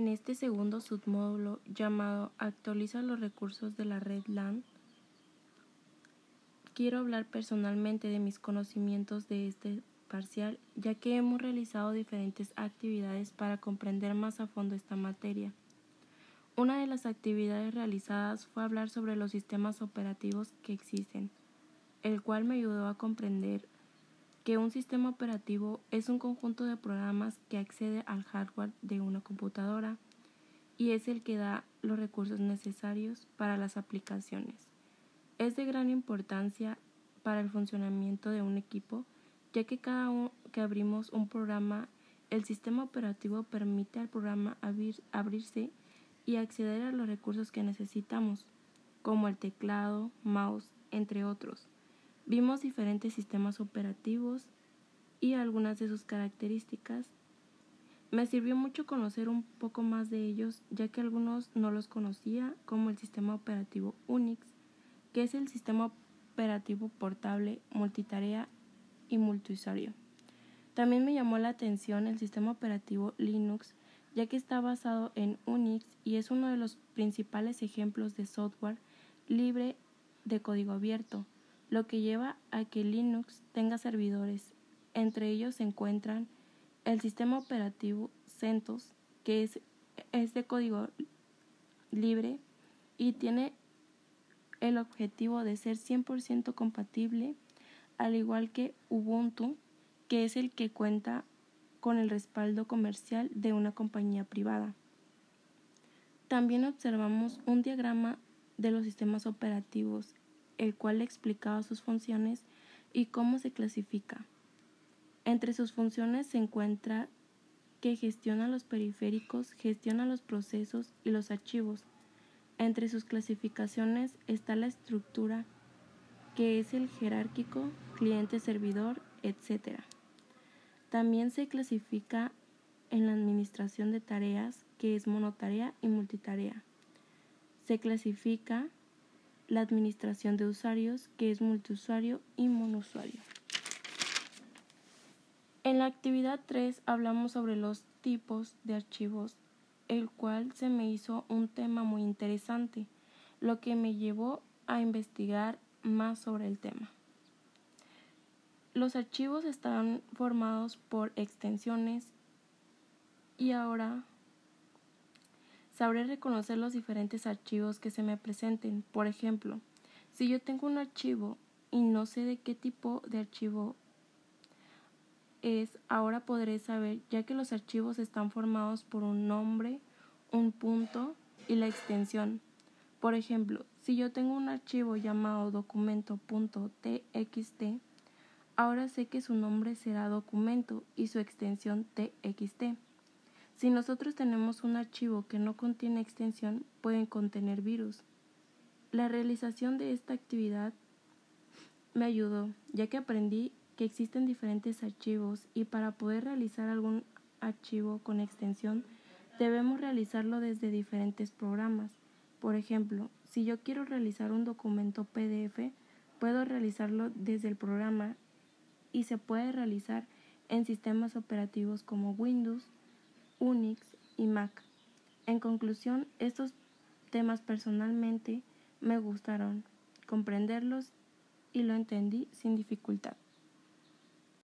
este segundo submódulo llamado Actualiza los recursos de la red LAN, quiero hablar personalmente de mis conocimientos de este parcial, ya que hemos realizado diferentes actividades para comprender más a fondo esta materia. Una de las actividades realizadas fue hablar sobre los sistemas operativos que existen, el cual me ayudó a comprender que un sistema operativo es un conjunto de programas que accede al hardware de una computadora y es el que da los recursos necesarios para las aplicaciones. Es de gran importancia para el funcionamiento de un equipo, ya que cada uno que abrimos un programa, el sistema operativo permite al programa abrir, abrirse y acceder a los recursos que necesitamos, como el teclado, mouse, entre otros. Vimos diferentes sistemas operativos y algunas de sus características. Me sirvió mucho conocer un poco más de ellos, ya que algunos no los conocía, como el sistema operativo Unix, que es el sistema operativo portable, multitarea y multiusuario. También me llamó la atención el sistema operativo Linux, ya que está basado en Unix y es uno de los principales ejemplos de software libre de código abierto lo que lleva a que Linux tenga servidores. Entre ellos se encuentran el sistema operativo CentOS, que es, es de código libre y tiene el objetivo de ser 100% compatible, al igual que Ubuntu, que es el que cuenta con el respaldo comercial de una compañía privada. También observamos un diagrama de los sistemas operativos el cual explicaba sus funciones y cómo se clasifica. Entre sus funciones se encuentra que gestiona los periféricos, gestiona los procesos y los archivos. Entre sus clasificaciones está la estructura, que es el jerárquico, cliente-servidor, etc. También se clasifica en la administración de tareas, que es monotarea y multitarea. Se clasifica la administración de usuarios, que es multiusuario y monousuario. En la actividad 3 hablamos sobre los tipos de archivos, el cual se me hizo un tema muy interesante, lo que me llevó a investigar más sobre el tema. Los archivos están formados por extensiones y ahora Sabré reconocer los diferentes archivos que se me presenten. Por ejemplo, si yo tengo un archivo y no sé de qué tipo de archivo es, ahora podré saber, ya que los archivos están formados por un nombre, un punto y la extensión. Por ejemplo, si yo tengo un archivo llamado documento.txt, ahora sé que su nombre será documento y su extensión txt. Si nosotros tenemos un archivo que no contiene extensión, pueden contener virus. La realización de esta actividad me ayudó, ya que aprendí que existen diferentes archivos y para poder realizar algún archivo con extensión debemos realizarlo desde diferentes programas. Por ejemplo, si yo quiero realizar un documento PDF, puedo realizarlo desde el programa y se puede realizar en sistemas operativos como Windows, Unix y Mac. En conclusión, estos temas personalmente me gustaron comprenderlos y lo entendí sin dificultad.